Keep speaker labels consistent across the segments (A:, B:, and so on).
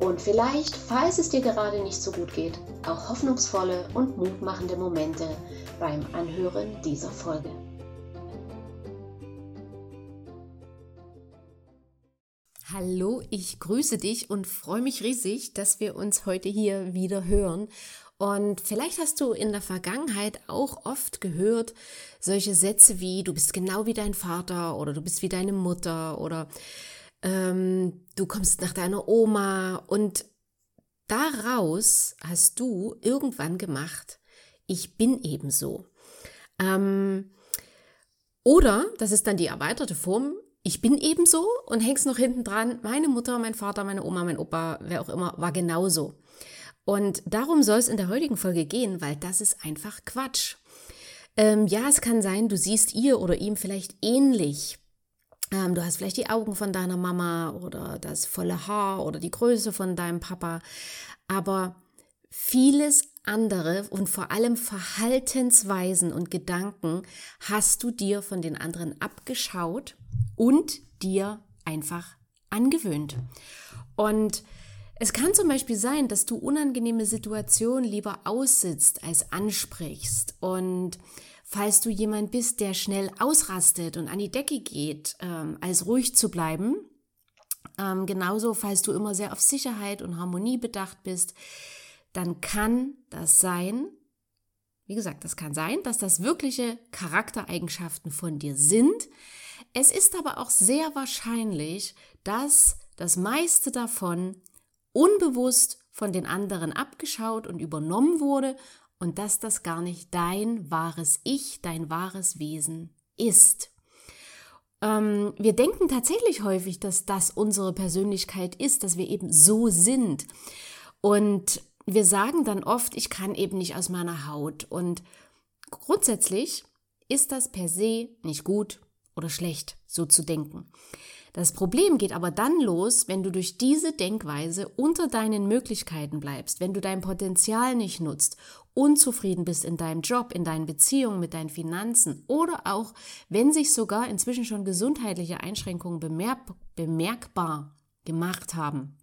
A: und vielleicht, falls es dir gerade nicht so gut geht, auch hoffnungsvolle und mutmachende Momente beim Anhören dieser Folge.
B: Hallo, ich grüße dich und freue mich riesig, dass wir uns heute hier wieder hören. Und vielleicht hast du in der Vergangenheit auch oft gehört solche Sätze wie du bist genau wie dein Vater oder du bist wie deine Mutter oder ähm, du kommst nach deiner Oma und daraus hast du irgendwann gemacht, ich bin ebenso. Ähm, oder, das ist dann die erweiterte Form, ich bin ebenso und hängst noch hinten dran, meine Mutter, mein Vater, meine Oma, mein Opa, wer auch immer, war genauso. Und darum soll es in der heutigen Folge gehen, weil das ist einfach Quatsch. Ähm, ja, es kann sein, du siehst ihr oder ihm vielleicht ähnlich. Ähm, du hast vielleicht die Augen von deiner Mama oder das volle Haar oder die Größe von deinem Papa. Aber vieles andere und vor allem Verhaltensweisen und Gedanken hast du dir von den anderen abgeschaut und dir einfach angewöhnt. Und es kann zum Beispiel sein, dass du unangenehme Situationen lieber aussitzt als ansprichst. Und falls du jemand bist, der schnell ausrastet und an die Decke geht, ähm, als ruhig zu bleiben, ähm, genauso falls du immer sehr auf Sicherheit und Harmonie bedacht bist, dann kann das sein, wie gesagt, das kann sein, dass das wirkliche Charaktereigenschaften von dir sind. Es ist aber auch sehr wahrscheinlich, dass das meiste davon unbewusst von den anderen abgeschaut und übernommen wurde und dass das gar nicht dein wahres Ich, dein wahres Wesen ist. Ähm, wir denken tatsächlich häufig, dass das unsere Persönlichkeit ist, dass wir eben so sind. Und wir sagen dann oft, ich kann eben nicht aus meiner Haut. Und grundsätzlich ist das per se nicht gut oder schlecht, so zu denken. Das Problem geht aber dann los, wenn du durch diese Denkweise unter deinen Möglichkeiten bleibst, wenn du dein Potenzial nicht nutzt, unzufrieden bist in deinem Job, in deinen Beziehungen, mit deinen Finanzen oder auch, wenn sich sogar inzwischen schon gesundheitliche Einschränkungen bemerk bemerkbar gemacht haben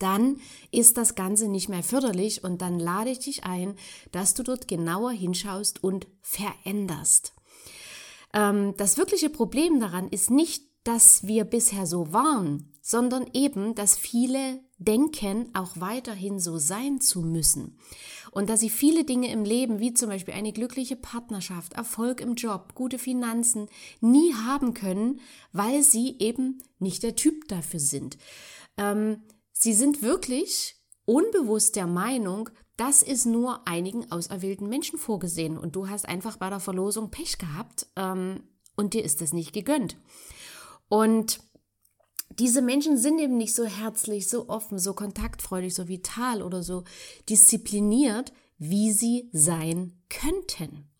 B: dann ist das Ganze nicht mehr förderlich und dann lade ich dich ein, dass du dort genauer hinschaust und veränderst. Ähm, das wirkliche Problem daran ist nicht dass wir bisher so waren, sondern eben, dass viele denken, auch weiterhin so sein zu müssen. Und dass sie viele Dinge im Leben, wie zum Beispiel eine glückliche Partnerschaft, Erfolg im Job, gute Finanzen, nie haben können, weil sie eben nicht der Typ dafür sind. Ähm, sie sind wirklich unbewusst der Meinung, das ist nur einigen auserwählten Menschen vorgesehen und du hast einfach bei der Verlosung Pech gehabt ähm, und dir ist das nicht gegönnt. Und diese Menschen sind eben nicht so herzlich, so offen, so kontaktfreudig, so vital oder so diszipliniert, wie sie sein könnten.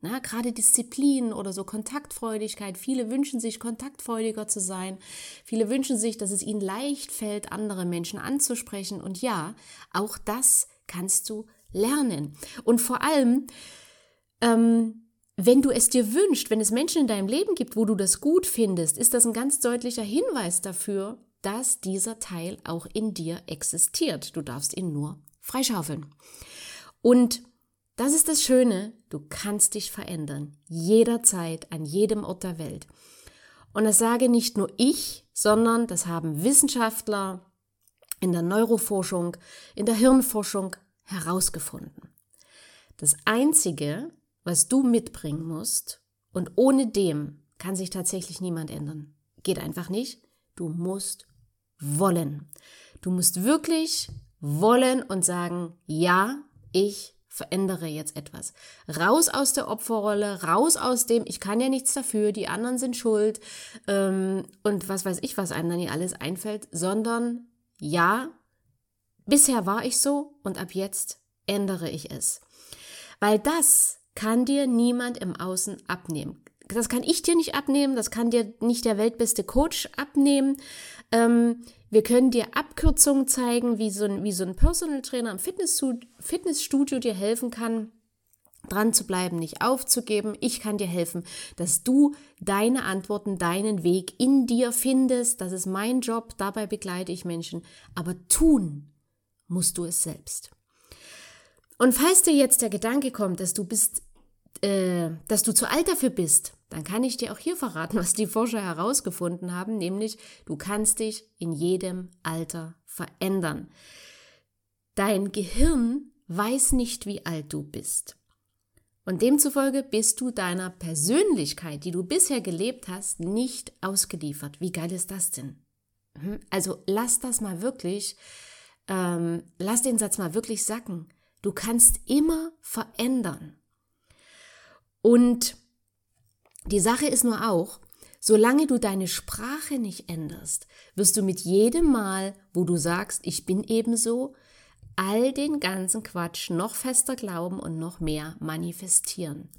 B: Na, gerade Disziplin oder so Kontaktfreudigkeit. Viele wünschen sich, kontaktfreudiger zu sein. Viele wünschen sich, dass es ihnen leicht fällt, andere Menschen anzusprechen. Und ja, auch das kannst du lernen. Und vor allem, ähm, wenn du es dir wünschst, wenn es Menschen in deinem Leben gibt, wo du das gut findest, ist das ein ganz deutlicher Hinweis dafür, dass dieser Teil auch in dir existiert. Du darfst ihn nur freischaufeln. Und das ist das Schöne, du kannst dich verändern, jederzeit, an jedem Ort der Welt. Und das sage nicht nur ich, sondern das haben Wissenschaftler in der Neuroforschung, in der Hirnforschung herausgefunden. Das Einzige, was du mitbringen musst. Und ohne dem kann sich tatsächlich niemand ändern. Geht einfach nicht. Du musst wollen. Du musst wirklich wollen und sagen, ja, ich verändere jetzt etwas. Raus aus der Opferrolle, raus aus dem, ich kann ja nichts dafür, die anderen sind schuld ähm, und was weiß ich, was einem dann hier alles einfällt, sondern ja, bisher war ich so und ab jetzt ändere ich es. Weil das kann dir niemand im Außen abnehmen. Das kann ich dir nicht abnehmen, das kann dir nicht der weltbeste Coach abnehmen. Ähm, wir können dir Abkürzungen zeigen, wie so ein, wie so ein Personal Trainer im Fitnessstudio dir helfen kann, dran zu bleiben, nicht aufzugeben. Ich kann dir helfen, dass du deine Antworten, deinen Weg in dir findest. Das ist mein Job, dabei begleite ich Menschen. Aber tun musst du es selbst. Und falls dir jetzt der Gedanke kommt, dass du bist, äh, dass du zu alt dafür bist, dann kann ich dir auch hier verraten, was die Forscher herausgefunden haben, nämlich du kannst dich in jedem Alter verändern. Dein Gehirn weiß nicht, wie alt du bist. Und demzufolge bist du deiner Persönlichkeit, die du bisher gelebt hast, nicht ausgeliefert. Wie geil ist das denn? Hm? Also lass das mal wirklich, ähm, lass den Satz mal wirklich sacken. Du kannst immer verändern. Und die Sache ist nur auch, solange du deine Sprache nicht änderst, wirst du mit jedem Mal, wo du sagst, ich bin ebenso, all den ganzen Quatsch noch fester glauben und noch mehr manifestieren.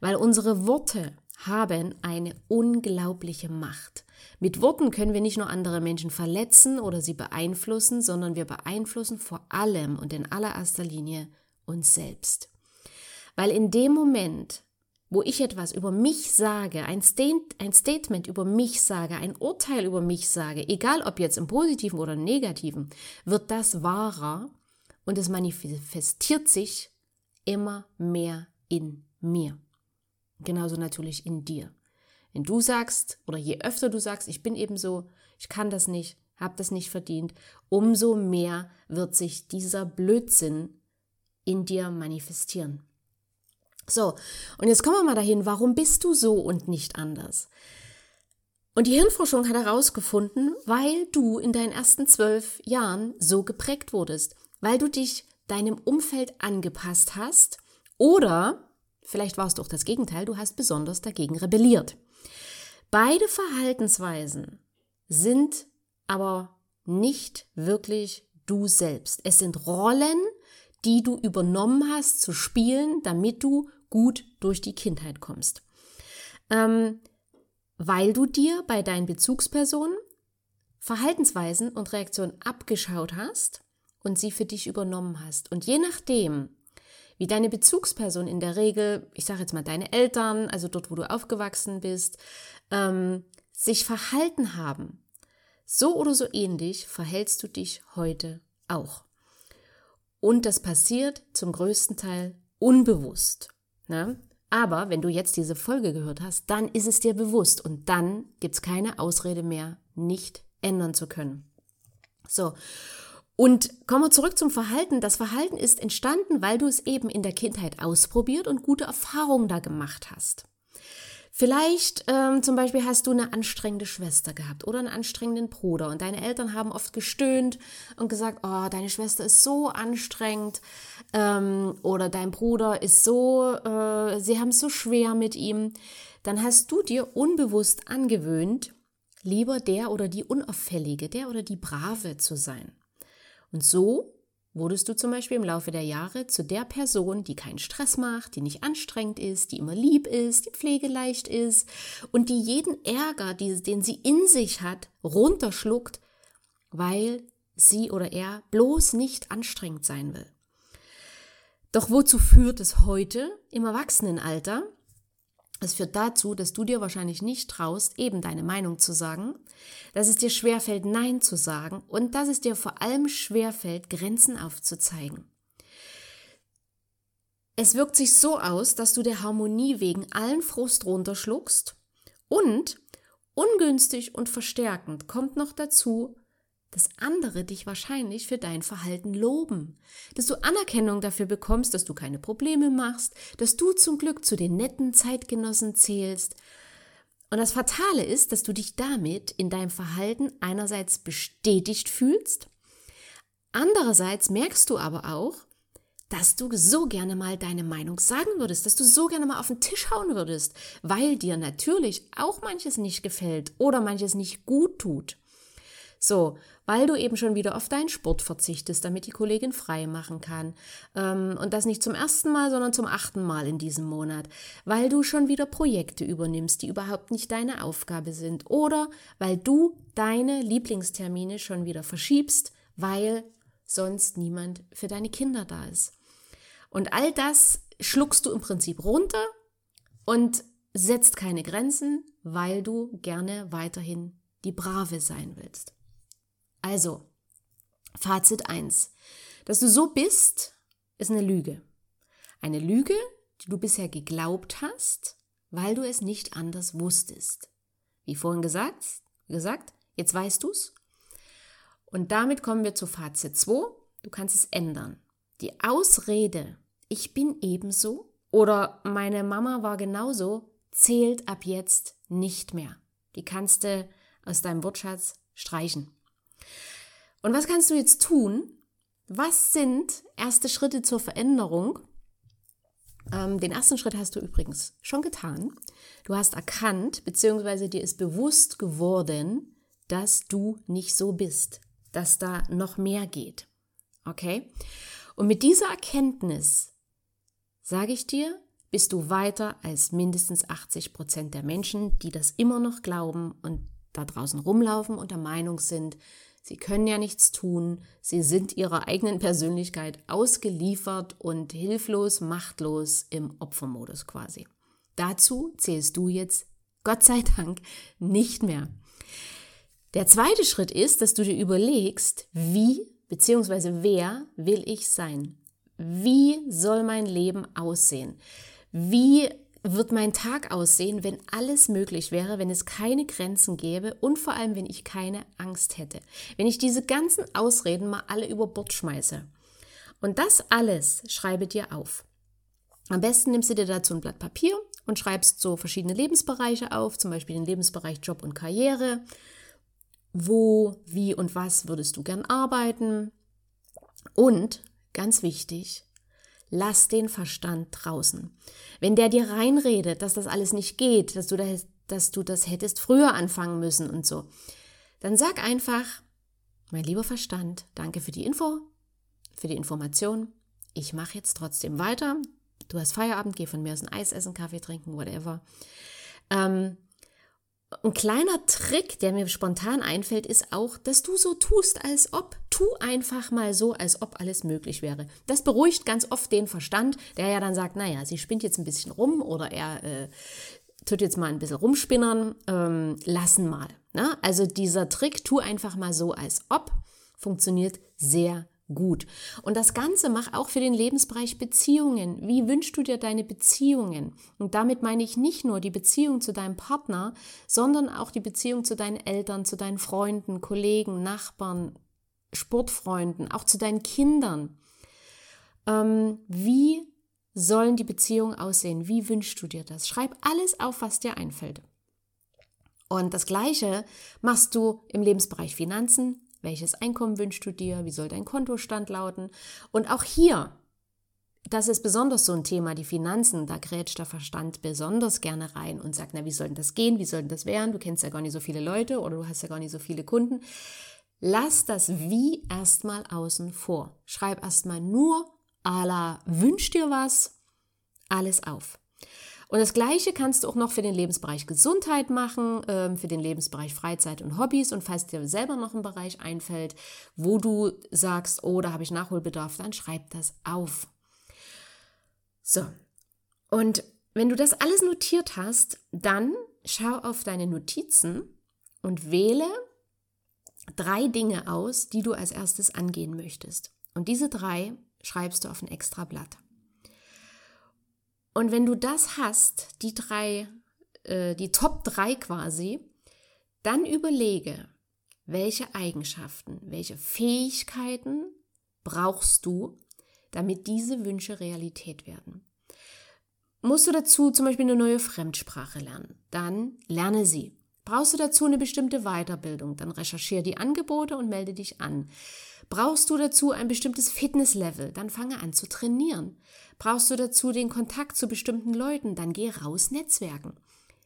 B: Weil unsere Worte haben eine unglaubliche Macht. Mit Worten können wir nicht nur andere Menschen verletzen oder sie beeinflussen, sondern wir beeinflussen vor allem und in allererster Linie uns selbst. Weil in dem Moment, wo ich etwas über mich sage, ein, Statement über mich sage, ein Urteil über mich sage, egal ob jetzt im positiven oder im negativen, wird das wahrer und es manifestiert sich immer mehr in mir. Genauso natürlich in dir. Wenn du sagst, oder je öfter du sagst, ich bin eben so, ich kann das nicht, habe das nicht verdient, umso mehr wird sich dieser Blödsinn in dir manifestieren. So, und jetzt kommen wir mal dahin, warum bist du so und nicht anders? Und die Hirnforschung hat herausgefunden, weil du in deinen ersten zwölf Jahren so geprägt wurdest weil du dich deinem Umfeld angepasst hast oder vielleicht war es doch das Gegenteil, du hast besonders dagegen rebelliert. Beide Verhaltensweisen sind aber nicht wirklich du selbst. Es sind Rollen, die du übernommen hast zu spielen, damit du gut durch die Kindheit kommst. Ähm, weil du dir bei deinen Bezugspersonen Verhaltensweisen und Reaktionen abgeschaut hast und sie für dich übernommen hast. Und je nachdem, wie deine Bezugsperson in der Regel, ich sage jetzt mal deine Eltern, also dort, wo du aufgewachsen bist, ähm, sich verhalten haben, so oder so ähnlich verhältst du dich heute auch. Und das passiert zum größten Teil unbewusst. Ne? Aber wenn du jetzt diese Folge gehört hast, dann ist es dir bewusst und dann gibt es keine Ausrede mehr, nicht ändern zu können. So, und kommen wir zurück zum Verhalten. Das Verhalten ist entstanden, weil du es eben in der Kindheit ausprobiert und gute Erfahrungen da gemacht hast. Vielleicht ähm, zum Beispiel hast du eine anstrengende Schwester gehabt oder einen anstrengenden Bruder und deine Eltern haben oft gestöhnt und gesagt, oh, deine Schwester ist so anstrengend ähm, oder dein Bruder ist so, äh, sie haben es so schwer mit ihm. Dann hast du dir unbewusst angewöhnt, lieber der oder die Unauffällige, der oder die Brave zu sein. Und so wurdest du zum Beispiel im Laufe der Jahre zu der Person, die keinen Stress macht, die nicht anstrengend ist, die immer lieb ist, die pflegeleicht ist und die jeden Ärger, den sie in sich hat, runterschluckt, weil sie oder er bloß nicht anstrengend sein will. Doch wozu führt es heute im Erwachsenenalter? Es führt dazu, dass du dir wahrscheinlich nicht traust, eben deine Meinung zu sagen, dass es dir schwerfällt, Nein zu sagen und dass es dir vor allem schwerfällt, Grenzen aufzuzeigen. Es wirkt sich so aus, dass du der Harmonie wegen allen Frust runterschluckst und ungünstig und verstärkend kommt noch dazu, dass andere dich wahrscheinlich für dein Verhalten loben, dass du Anerkennung dafür bekommst, dass du keine Probleme machst, dass du zum Glück zu den netten Zeitgenossen zählst. Und das Fatale ist, dass du dich damit in deinem Verhalten einerseits bestätigt fühlst, andererseits merkst du aber auch, dass du so gerne mal deine Meinung sagen würdest, dass du so gerne mal auf den Tisch hauen würdest, weil dir natürlich auch manches nicht gefällt oder manches nicht gut tut. So, weil du eben schon wieder auf deinen Sport verzichtest, damit die Kollegin frei machen kann. Ähm, und das nicht zum ersten Mal, sondern zum achten Mal in diesem Monat. Weil du schon wieder Projekte übernimmst, die überhaupt nicht deine Aufgabe sind. Oder weil du deine Lieblingstermine schon wieder verschiebst, weil sonst niemand für deine Kinder da ist. Und all das schluckst du im Prinzip runter und setzt keine Grenzen, weil du gerne weiterhin die Brave sein willst. Also, Fazit 1. Dass du so bist, ist eine Lüge. Eine Lüge, die du bisher geglaubt hast, weil du es nicht anders wusstest. Wie vorhin gesagt, gesagt jetzt weißt du's. Und damit kommen wir zu Fazit 2. Du kannst es ändern. Die Ausrede, ich bin ebenso oder meine Mama war genauso, zählt ab jetzt nicht mehr. Die kannst du aus deinem Wortschatz streichen. Und was kannst du jetzt tun? Was sind erste Schritte zur Veränderung? Ähm, den ersten Schritt hast du übrigens schon getan. Du hast erkannt, beziehungsweise dir ist bewusst geworden, dass du nicht so bist, dass da noch mehr geht. Okay? Und mit dieser Erkenntnis sage ich dir, bist du weiter als mindestens 80 Prozent der Menschen, die das immer noch glauben und da draußen rumlaufen und der Meinung sind, sie können ja nichts tun, sie sind ihrer eigenen Persönlichkeit ausgeliefert und hilflos, machtlos im Opfermodus quasi. Dazu zählst du jetzt, Gott sei Dank, nicht mehr. Der zweite Schritt ist, dass du dir überlegst, wie bzw. wer will ich sein? Wie soll mein Leben aussehen? Wie wird mein Tag aussehen, wenn alles möglich wäre, wenn es keine Grenzen gäbe und vor allem, wenn ich keine Angst hätte? Wenn ich diese ganzen Ausreden mal alle über Bord schmeiße. Und das alles schreibe dir auf. Am besten nimmst du dir dazu ein Blatt Papier und schreibst so verschiedene Lebensbereiche auf, zum Beispiel den Lebensbereich Job und Karriere. Wo, wie und was würdest du gern arbeiten? Und Ganz wichtig, lass den Verstand draußen. Wenn der dir reinredet, dass das alles nicht geht, dass du das, dass du das hättest früher anfangen müssen und so, dann sag einfach, mein lieber Verstand, danke für die Info, für die Information. Ich mache jetzt trotzdem weiter. Du hast Feierabend, geh von mir aus ein Eis essen, Kaffee trinken, whatever. Ähm, ein kleiner Trick, der mir spontan einfällt, ist auch, dass du so tust, als ob. Tu einfach mal so, als ob alles möglich wäre. Das beruhigt ganz oft den Verstand, der ja dann sagt, naja, sie spinnt jetzt ein bisschen rum oder er äh, tut jetzt mal ein bisschen rumspinnern, ähm, lassen mal. Ne? Also dieser Trick, tu einfach mal so, als ob, funktioniert sehr gut. Und das Ganze mach auch für den Lebensbereich Beziehungen. Wie wünschst du dir deine Beziehungen? Und damit meine ich nicht nur die Beziehung zu deinem Partner, sondern auch die Beziehung zu deinen Eltern, zu deinen Freunden, Kollegen, Nachbarn, Sportfreunden, auch zu deinen Kindern. Ähm, wie sollen die Beziehungen aussehen? Wie wünschst du dir das? Schreib alles auf, was dir einfällt. Und das Gleiche machst du im Lebensbereich Finanzen, welches Einkommen wünschst du dir? Wie soll dein Kontostand lauten? Und auch hier, das ist besonders so ein Thema, die Finanzen, da grätscht der Verstand besonders gerne rein und sagt, na, wie soll denn das gehen? Wie soll denn das werden? Du kennst ja gar nicht so viele Leute oder du hast ja gar nicht so viele Kunden. Lass das Wie erstmal außen vor. Schreib erstmal nur à la wünsch dir was, alles auf. Und das Gleiche kannst du auch noch für den Lebensbereich Gesundheit machen, ähm, für den Lebensbereich Freizeit und Hobbys. Und falls dir selber noch ein Bereich einfällt, wo du sagst, oh, da habe ich Nachholbedarf, dann schreib das auf. So. Und wenn du das alles notiert hast, dann schau auf deine Notizen und wähle drei Dinge aus, die du als erstes angehen möchtest. Und diese drei schreibst du auf ein extra Blatt. Und wenn du das hast, die drei, äh, die Top drei quasi, dann überlege, welche Eigenschaften, welche Fähigkeiten brauchst du, damit diese Wünsche Realität werden. Musst du dazu zum Beispiel eine neue Fremdsprache lernen, dann lerne sie. Brauchst du dazu eine bestimmte Weiterbildung, dann recherchiere die Angebote und melde dich an. Brauchst du dazu ein bestimmtes Fitnesslevel, dann fange an zu trainieren. Brauchst du dazu den Kontakt zu bestimmten Leuten, dann geh raus Netzwerken.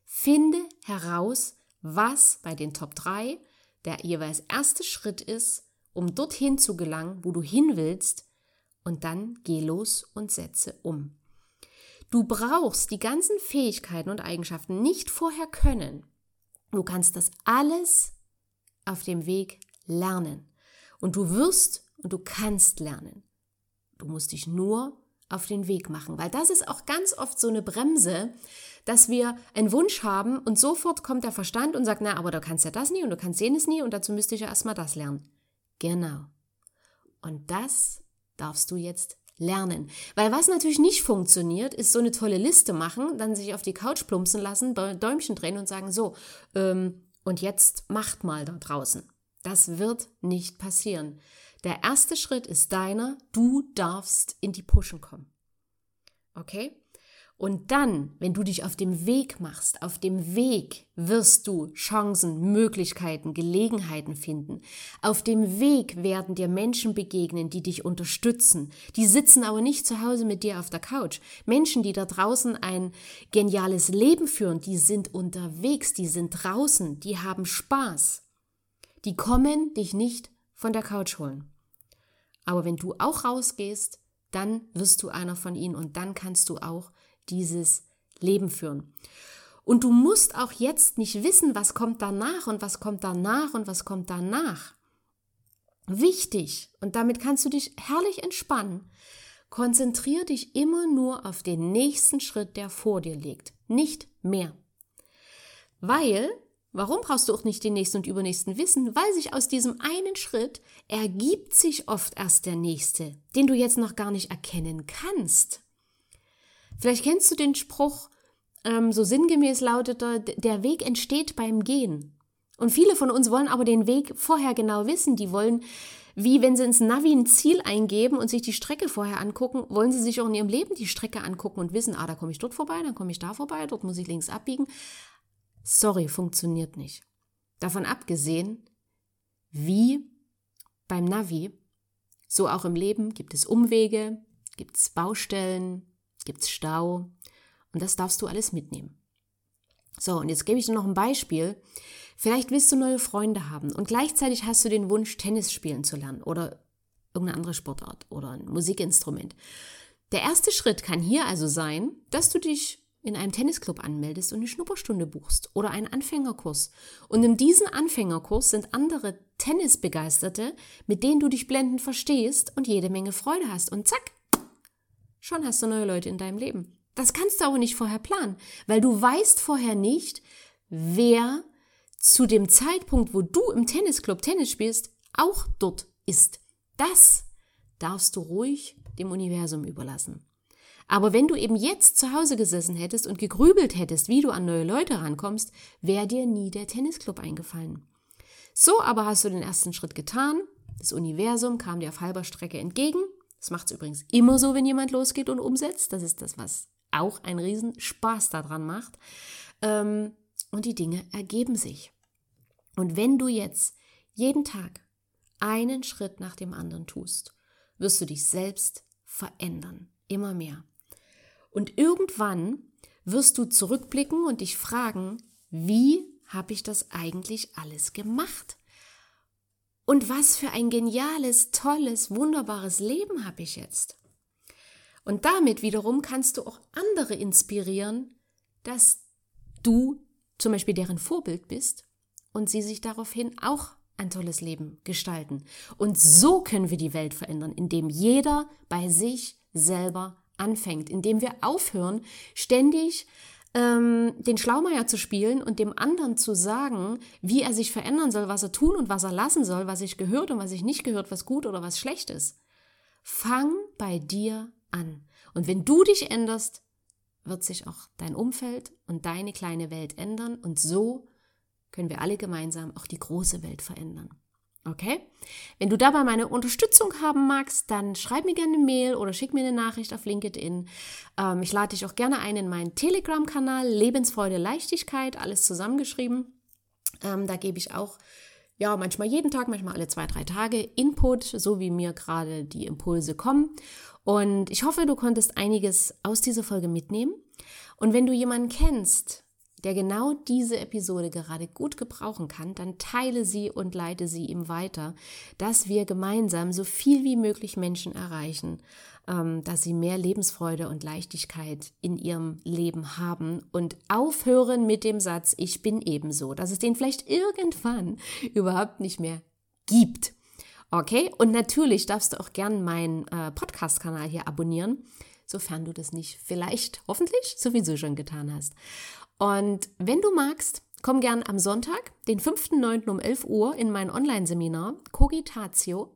B: Finde heraus, was bei den Top 3 der jeweils erste Schritt ist, um dorthin zu gelangen, wo du hin willst, und dann geh los und setze um. Du brauchst die ganzen Fähigkeiten und Eigenschaften nicht vorher können. Du kannst das alles auf dem Weg lernen. Und du wirst und du kannst lernen. Du musst dich nur auf den Weg machen, weil das ist auch ganz oft so eine Bremse, dass wir einen Wunsch haben und sofort kommt der Verstand und sagt, na, aber du kannst ja das nie und du kannst jenes nie und dazu müsste ich ja erstmal das lernen. Genau. Und das darfst du jetzt lernen. Weil was natürlich nicht funktioniert, ist so eine tolle Liste machen, dann sich auf die Couch plumpsen lassen, Däumchen drehen und sagen, so, ähm, und jetzt macht mal da draußen. Das wird nicht passieren. Der erste Schritt ist deiner, du darfst in die Pushen kommen. Okay? Und dann, wenn du dich auf dem Weg machst, auf dem Weg wirst du Chancen, Möglichkeiten, Gelegenheiten finden. Auf dem Weg werden dir Menschen begegnen, die dich unterstützen. Die sitzen aber nicht zu Hause mit dir auf der Couch. Menschen, die da draußen ein geniales Leben führen, die sind unterwegs, die sind draußen, die haben Spaß. Die kommen dich nicht von der Couch holen. Aber wenn du auch rausgehst, dann wirst du einer von ihnen und dann kannst du auch dieses Leben führen. Und du musst auch jetzt nicht wissen, was kommt danach und was kommt danach und was kommt danach. Wichtig, und damit kannst du dich herrlich entspannen, konzentriere dich immer nur auf den nächsten Schritt, der vor dir liegt, nicht mehr. Weil, warum brauchst du auch nicht den nächsten und übernächsten wissen? Weil sich aus diesem einen Schritt ergibt sich oft erst der nächste, den du jetzt noch gar nicht erkennen kannst. Vielleicht kennst du den Spruch, ähm, so sinngemäß lautet er, der Weg entsteht beim Gehen. Und viele von uns wollen aber den Weg vorher genau wissen. Die wollen, wie wenn sie ins Navi ein Ziel eingeben und sich die Strecke vorher angucken, wollen sie sich auch in ihrem Leben die Strecke angucken und wissen, ah, da komme ich dort vorbei, dann komme ich da vorbei, dort muss ich links abbiegen. Sorry, funktioniert nicht. Davon abgesehen, wie beim Navi, so auch im Leben gibt es Umwege, gibt es Baustellen, gibt es Stau und das darfst du alles mitnehmen. So, und jetzt gebe ich dir noch ein Beispiel. Vielleicht willst du neue Freunde haben und gleichzeitig hast du den Wunsch, Tennis spielen zu lernen oder irgendeine andere Sportart oder ein Musikinstrument. Der erste Schritt kann hier also sein, dass du dich in einem Tennisclub anmeldest und eine Schnupperstunde buchst oder einen Anfängerkurs. Und in diesem Anfängerkurs sind andere Tennisbegeisterte, mit denen du dich blendend verstehst und jede Menge Freude hast. Und zack, schon hast du neue Leute in deinem Leben. Das kannst du aber nicht vorher planen, weil du weißt vorher nicht, wer zu dem Zeitpunkt, wo du im Tennisclub Tennis spielst, auch dort ist. Das darfst du ruhig dem Universum überlassen. Aber wenn du eben jetzt zu Hause gesessen hättest und gegrübelt hättest, wie du an neue Leute rankommst, wäre dir nie der Tennisclub eingefallen. So aber hast du den ersten Schritt getan, das Universum kam dir auf halber Strecke entgegen das macht es übrigens immer so, wenn jemand losgeht und umsetzt. Das ist das, was auch einen riesen Spaß daran macht. Ähm, und die Dinge ergeben sich. Und wenn du jetzt jeden Tag einen Schritt nach dem anderen tust, wirst du dich selbst verändern. Immer mehr. Und irgendwann wirst du zurückblicken und dich fragen, wie habe ich das eigentlich alles gemacht? Und was für ein geniales, tolles, wunderbares Leben habe ich jetzt. Und damit wiederum kannst du auch andere inspirieren, dass du zum Beispiel deren Vorbild bist und sie sich daraufhin auch ein tolles Leben gestalten. Und so können wir die Welt verändern, indem jeder bei sich selber anfängt, indem wir aufhören, ständig ähm, den Schlaumeier zu spielen und dem anderen zu sagen, wie er sich verändern soll, was er tun und was er lassen soll, was ich gehört und was ich nicht gehört, was gut oder was schlecht ist. Fang bei dir an. Und wenn du dich änderst, wird sich auch dein Umfeld und deine kleine Welt ändern und so können wir alle gemeinsam auch die große Welt verändern. Okay? Wenn du dabei meine Unterstützung haben magst, dann schreib mir gerne eine Mail oder schick mir eine Nachricht auf LinkedIn. Ähm, ich lade dich auch gerne ein in meinen Telegram-Kanal Lebensfreude, Leichtigkeit, alles zusammengeschrieben. Ähm, da gebe ich auch ja, manchmal jeden Tag, manchmal alle zwei, drei Tage Input, so wie mir gerade die Impulse kommen. Und ich hoffe, du konntest einiges aus dieser Folge mitnehmen. Und wenn du jemanden kennst, der genau diese Episode gerade gut gebrauchen kann, dann teile sie und leite sie ihm weiter, dass wir gemeinsam so viel wie möglich Menschen erreichen, ähm, dass sie mehr Lebensfreude und Leichtigkeit in ihrem Leben haben und aufhören mit dem Satz, ich bin ebenso, dass es den vielleicht irgendwann überhaupt nicht mehr gibt. Okay, und natürlich darfst du auch gern meinen äh, Podcast-Kanal hier abonnieren, sofern du das nicht vielleicht, hoffentlich, sowieso schon getan hast. Und wenn du magst, komm gern am Sonntag, den 5.9. um 11 Uhr in mein Online-Seminar Cogitatio,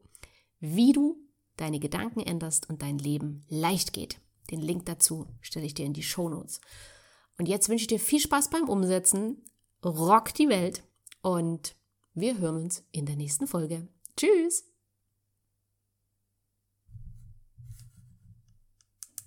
B: wie du deine Gedanken änderst und dein Leben leicht geht. Den Link dazu stelle ich dir in die Show Notes. Und jetzt wünsche ich dir viel Spaß beim Umsetzen. Rock die Welt und wir hören uns in der nächsten Folge. Tschüss!